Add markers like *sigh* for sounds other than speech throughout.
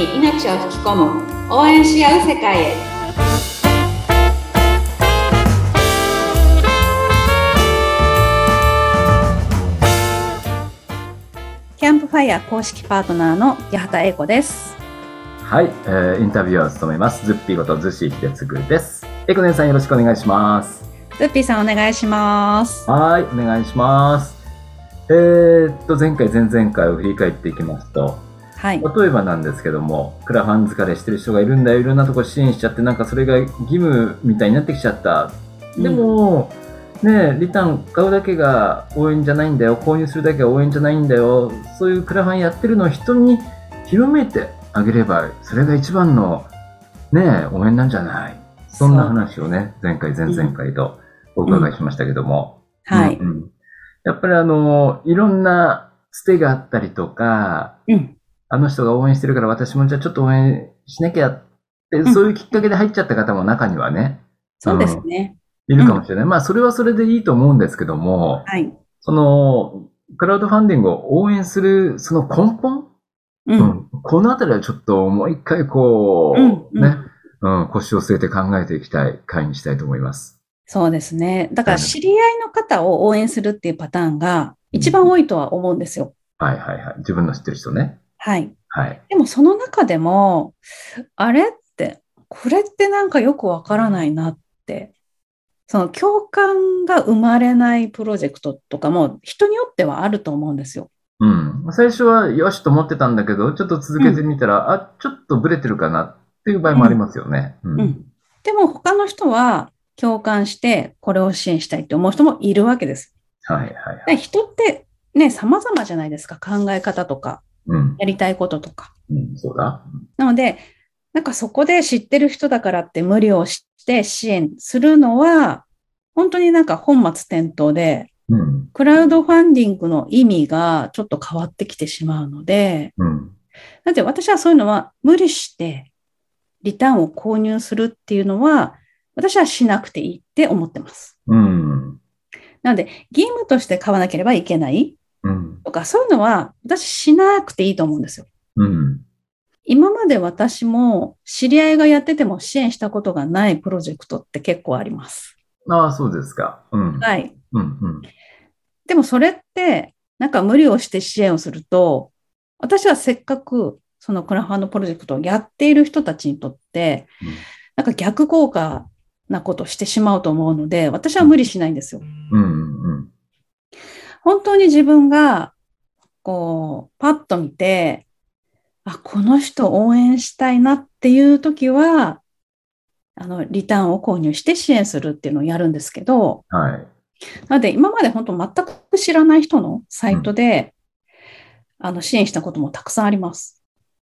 に命を吹き込む応援し合う世界へ。キャンプファイヤー公式パートナーの八幡英子です。はい、えー、インタビューを務めます。ズッピーことズッシー秀嗣です。英子姉さんよろしくお願いします。ズッピーさんお願いします。はいお願いします。えー、っと前回前々回を振り返っていきますとはい。例えばなんですけども、クラファン疲れしてる人がいるんだよ、いろんなとこ支援しちゃって、なんかそれが義務みたいになってきちゃった。でも、ねリターン買うだけが応援じゃないんだよ、購入するだけが応援じゃないんだよ、そういうクラファンやってるのを人に広めてあげれば、それが一番のね応援なんじゃない？そんな話をね、前回、前々回とお伺いしましたけども。はい、うんうん。やっぱりあの、いろんなつてがあったりとか、うんあの人が応援してるから私もじゃあちょっと応援しなきゃ。って、そういうきっかけで入っちゃった方も中にはね、そうですね、いるかもしれない。まあそれはそれでいいと思うんですけども、はい。その、クラウドファンディングを応援するその根本、う、うんん。このあたりはちょっともう一回こう、うんうん。ね、うん、腰を据えて考えていきたい回にしたいと思います。そうですね。だからはい。知り合いの方を応援するっていうパターンが一番多いとは思うんですよ、はいはいはい。自分の知ってる人ね。はいはい。でもその中でも、あれって、これってなんかよくわからないなって、その共感が生まれないプロジェクトとかも人によってはあると思うんですよ。うん。最初はよしと思ってたんだけど、ちょっと続けてみたら、あ、ちょっとブレてるかなっていう場合もありますよね。うん。うん。でも他の人は共感してこれを支援したいって思う人もいるわけです。はいはいはい。で人ってね、様々じゃないですか。考え方とか、うん。やりたいこととか。うん、そうだ。なので、なんかそこで知ってる人だからって無理をして支援するのは、本当になんか本末転倒で、うん。クラウドファンディングの意味がちょっと変わってきてしまうので、うん。だって私はそういうのは無理してリターンを購入するっていうのは、私はしなくていいって思ってます。うん。なので、義務として買わなければいけないうん。とか、そういうのは私しなくていいと思うんですよ。うん。今まで私も知り合いがやってても支援したことがないプロジェクトって結構あります。ああ、そうですか。うん。はい。うん。うん。でもそれって、なんか無理をして支援をすると、私はせっかくそのクラファンのプロジェクトをやっている人たちにとって、なんか逆効果なことをしてしまうと思うので、私は無理しないんですよ。うん。うん。本当に自分が、こう、パッと見て、あ、この人応援したいなっていう時は、あの、リターンを購入して支援するっていうのをやるんですけど、はい。なので今まで本当全く知らない人のサイトで、あの、支援したこともたくさんあります。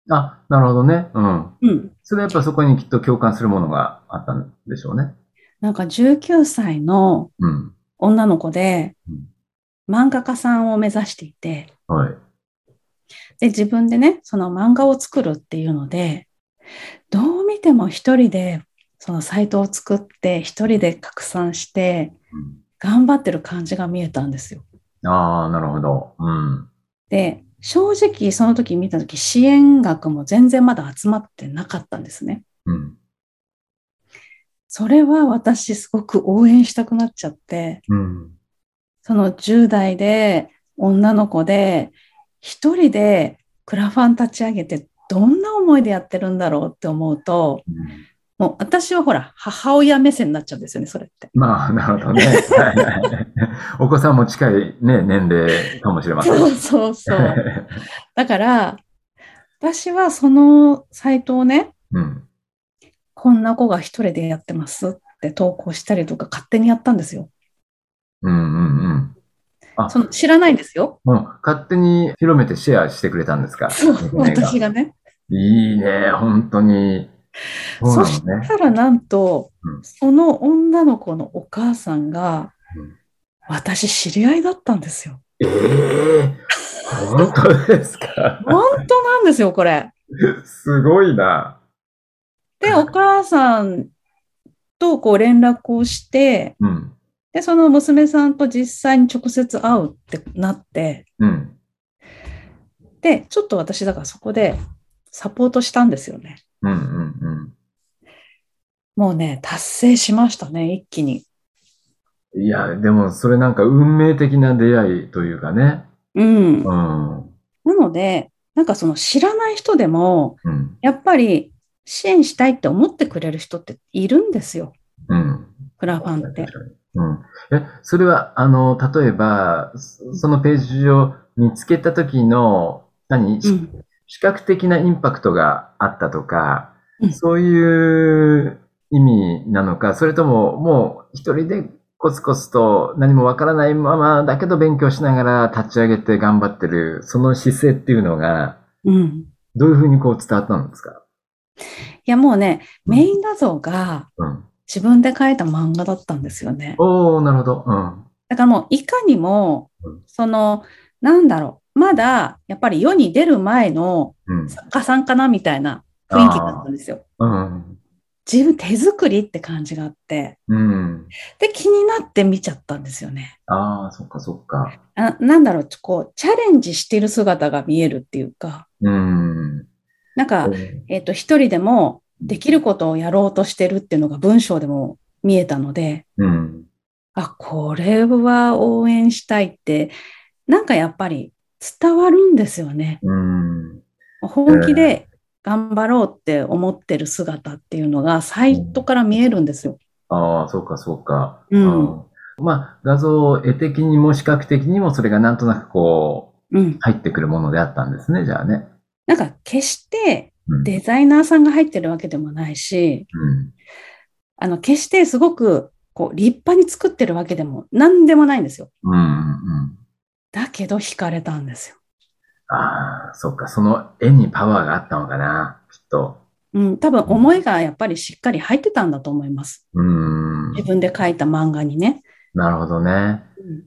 あ、なるほどね。うん。うん。それはやっぱそこにきっと共感するものがあったんでしょうね。なんか19歳のうん。女の子でうん、漫画家さんを目指していて、はい。で、自分でね、その漫画を作るっていうので、どう見ても一人で、そのサイトを作って、一人で拡散して、頑張ってる感じが見えたんですよ。うん、ああ、なるほど。うん。で、正直その時見た時、支援額も全然まだ集まってなかったんですね。うん。それは私すごく応援したくなっちゃって、うん。その10代で女の子で一人でクラファン立ち上げてどんな思いでやってるんだろうって思うと、もう私はほら母親目線になっちゃうんですよね、それって。まあ、なるほどね。お子さんも近いね、年齢かもしれません。そうそうそう。だから、私はそのサイトをね、うん。こんな子が一人でやってますって投稿したりとか勝手にやったんですよ。うんうんうん。あその知らないんですよ。もう勝手に広めてシェアしてくれたんですか？そう、私がね。いいね、本当に。そうそなし。たらなんと、うんその女の子のお母さんがうん、私知り合いだったんですよ。ええ本当ですか？*laughs* 本当なんですよ、これ。すごいな。で、お母さんとこう連絡をして、うん。で、その娘さんと実際に直接会うってなって、うん。で、ちょっと私だからそこで、サポートしたんですよね。うんうんうん。もうね、達成しましたね、一気に。いや、でもそれなんか運命的な出会いというかね。うん。うん。なので、なんかその知らない人でも、うん。やっぱり支援したいって思ってくれる人っているんですよ。うん。クラファンって。うん。え、それは、あの、例えば、そそのページを見つけた時の、何、しうん。視覚的なインパクトがあったとか、うんそういう意味なのか、それとももう一人でコツコツと何もわからないままだけど勉強しながら立ち上げて頑張ってる、その姿勢っていうのが、うん。どういうふうにこう伝わったんですか？いやもうね、メイン画像がうん。自分で描いた漫画だったんですよね。おー、なるほど。うん。だからもういかにもうん、その、なんだろう、まだやっぱり世に出る前のうん。作家さんかなみたいな雰囲気だったんですよ。うん。自分手作りって感じがあって、うん。で、気になって見ちゃったんですよね。ああ、そっかそっか。あなんだろう、こう、チャレンジしてる姿が見えるっていうか、うん。なんか、えっ、と、一人でもできることをやろうとしてるっていうのが文章でも見えたので、うん。あ、これは応援したいって、なんかやっぱり伝わるんですよね。うん。本気で頑張ろうって思ってる姿っていうのがサイトから見えるんですよ。ああ、そうかそうか。うんまあ、画像絵的にも視覚的にもそれがなんとなくこう、うん。入ってくるものであったんですね、じゃあね。なんか決してうん。デザイナーさんが入ってるわけでもないし、うん。あの、決してすごくこう立派に作ってるわけでも何でもないんですよ。うん。うん。だけど惹かれたんですよ。ああ、そっか。その絵にパワーがあったのかな、きっと。うん、多分思いがやっぱりしっかり入ってたんだと思います。うん。自分で描いた漫画にね。なるほどね。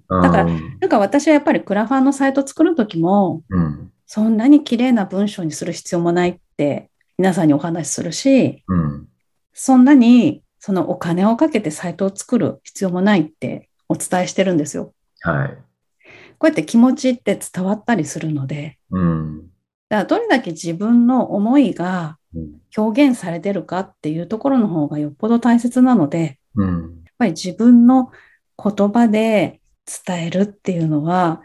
うん。だからなんか私はやっぱりクラファンのサイト作るときも、うん。そんなに綺麗な文章にする必要もないって皆さんにお話しするし、うん。そんなにそのお金をかけてサイトを作る必要もないってお伝えしてるんですよ。はい。こうやって気持ちって伝わったりするので、うん。だからどれだけ自分の思いがうん。表現されてるかっていうところの方がよっぽど大切なので、やっうん。ぱり自分の言葉で伝えるっていうのは、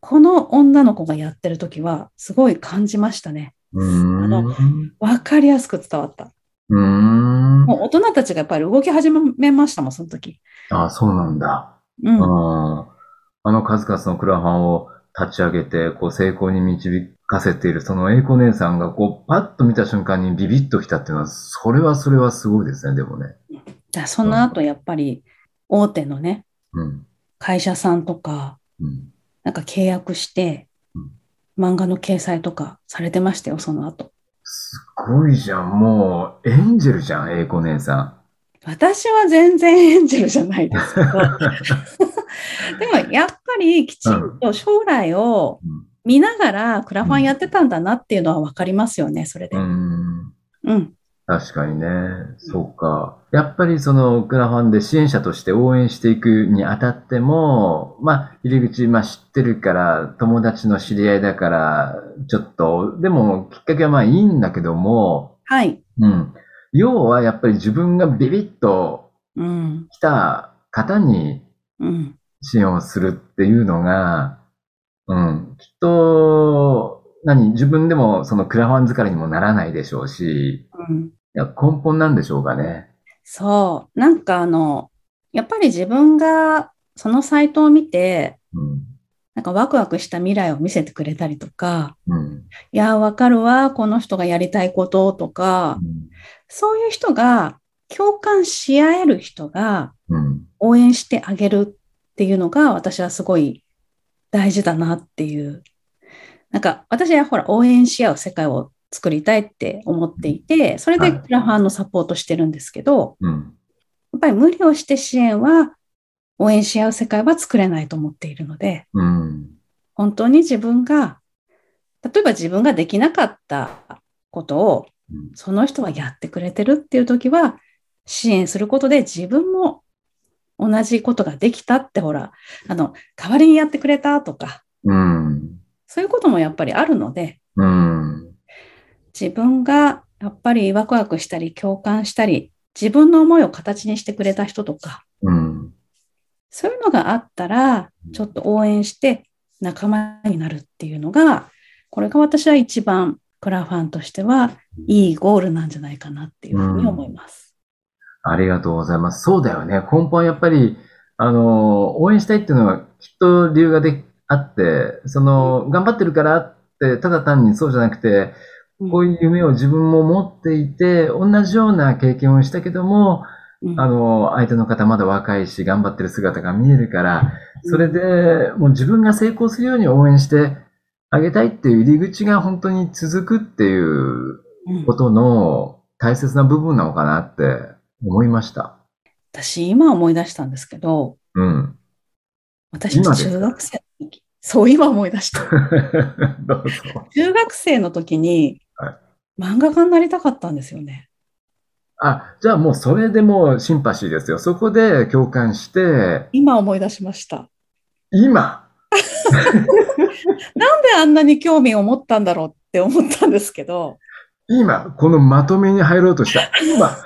この女の子がやってる時はすごい感じましたね。うん。あのわかりやすく伝わった。うん。もう大人たちがやっぱり動き始めましたもん、その時。ああ、そうなんだ。うん。うんあの数々のクラファンを立ち上げて、こう成功に導かせている、その英子姉さんが、こう、パッと見た瞬間にビビッときたっていうのは、それはそれはすごいですね、でもね。だその後やっぱり大手のね、うん。会社さんとか、うん。なんか契約してうん、漫画の掲載とかされてましたよ、その後。すごいじゃん。もう、エンジェルじゃん、英子姉さ私は全然エンジェルじゃないですけど、*laughs* でもやっぱりきちんと将来をん。見ながらクラファンやってたんだなっていうのはわかりますよね、それでう。ん。うん。確かにね。そうか。やっぱりそのクラファンで支援者として応援していくにあたっても、まあ、入り口、まあ知ってるから、友達の知り合いだから、ちょっと、でもきっかけはまあいいんだけども、はい。うん。要はやっぱり自分がビビッとうん。来た方にうん。支援をするっていうのが、うん。きっと、何自分でもそのクラファン疲れにもならないでしょうし、うん。いや根本なんでしょうかね。そう。なんかあの、やっぱり自分がそのサイトを見て、うん。なんかワクワクした未来を見せてくれたりとか、うん。いや、わかるわ、この人がやりたいこととか、そういう人が、共感し合える人がうん。応援してあげるっていうのが私はすごい大事だなっていう。なんか私はほら応援し合う世界を作りたいって思っていて、それではいクラファンのサポートしてるんですけど、うん。やっぱり無理をして支援は応援し合う世界は作れないと思っているので、うん。本当に自分が、例えば自分ができなかったことをうんその人はやってくれてるっていう時は支援することで自分も同じことができたってほら、あの、代わりにやってくれたとか、うん。そういうこともやっぱりあるので、うん。自分がやっぱりワクワクしたり共感したり、自分の思いを形にしてくれた人とか、うん。そういうのがあったら、ちょっと応援して仲間になるっていうのが、これが私は一番クラファンとしてはいいゴールなんじゃないかなっていうふうに思います。ありがとうございます。そうだよね。根本やっぱり、あの、応援したいっていうのはきっと理由がであって、その、頑張ってるからって、ただ単にそうじゃなくて、こういう夢を自分も持っていて、同じような経験をしたけども、うんあの、相手の方まだ若いし、頑張ってる姿が見えるから、それでもう自分が成功するように応援してあげたいっていう入り口が本当に続くっていううんことの大切な部分なのかなって思いました。私、今思い出したんですけど、うん。私中学生の時、そう今思い出した。*laughs* どうぞ。中学生の時にはい漫画家になりたかったんですよね。あ、じゃあもうそれでもうシンパシーですよ。そこで共感して、今思い出しました。今、*laughs* なんであんなに興味を持ったんだろうって思ったんですけど、今、このまとめに入ろうとした。今？*laughs*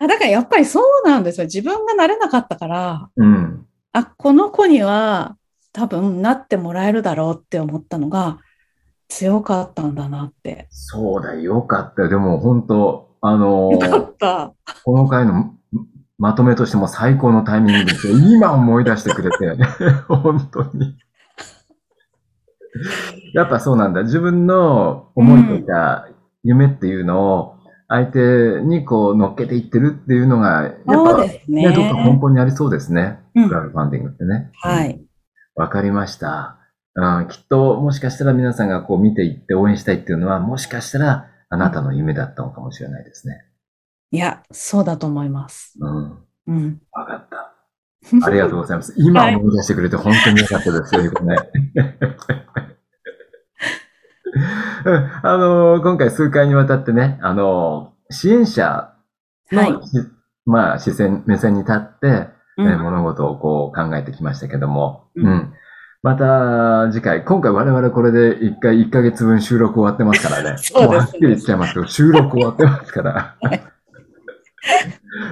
あだからやっぱりそうなんですよ。自分がなれなかったから、うん。あ、この子には多分なってもらえるだろうって思ったのが強かったんだなって。そうだ、よかったよ。でも本当、あのよかった。この回のまとめとしても最高のタイミングですよ。今思い出してくれて、*laughs* 本当に。やっぱそうなんだ。自分の思いとか夢っていうのを相手にこう乗っけていってるっていうのが、やっぱね。ね、どっか根本にありそうですね。うんクラウドファンディングってね。はい。わかりました。うん、きっと、もしかしたら皆さんがこう見ていって応援したいっていうのは、もしかしたらあなたの夢だったのかもしれないですね。いや、そうだと思います。うん。うん。わかった。ありがとうございます。*laughs* 今思い出してくれて本当によかったですよ、ね。*laughs* うんあの、今回数回にわたってね、あの、支援者の、はいしまあ、視線、目線に立って、うんえー物事をこう考えてきましたけども、うんうん。また次回、今回我々これで一回1ヶ月分収録終わってますからね。*laughs* そうですねもうはっきり言っちゃいますけど、収録終わってますから。は *laughs* い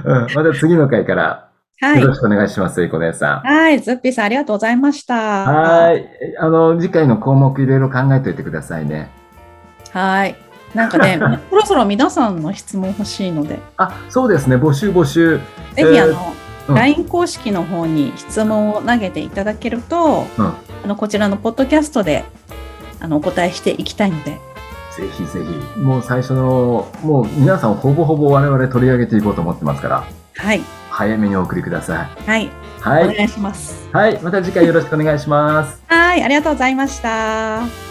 うん、また次の回からはいよろ。しくお願いします、ゆうこ姉さん。はい。ズッピーさん、ありがとうございました。はい。あの、次回の項目いろいろ考えておいてくださいね。はい。なんかね、*laughs* そろそろ皆さんの質問欲しいので、あ、そうですね。募集募集。ぜひ、えーあの、うん LINE 公式の方に質問を投げていただけると、うんあのこちらのポッドキャストであのお答えしていきたいので、ぜひぜひ。もう最初の、もう皆さんほぼほぼ我々取り上げていこうと思ってますから、はい。早めにお送りください。はい。はい。お願いします。はい。また次回よろしくお願いします。はい。ありがとうございました。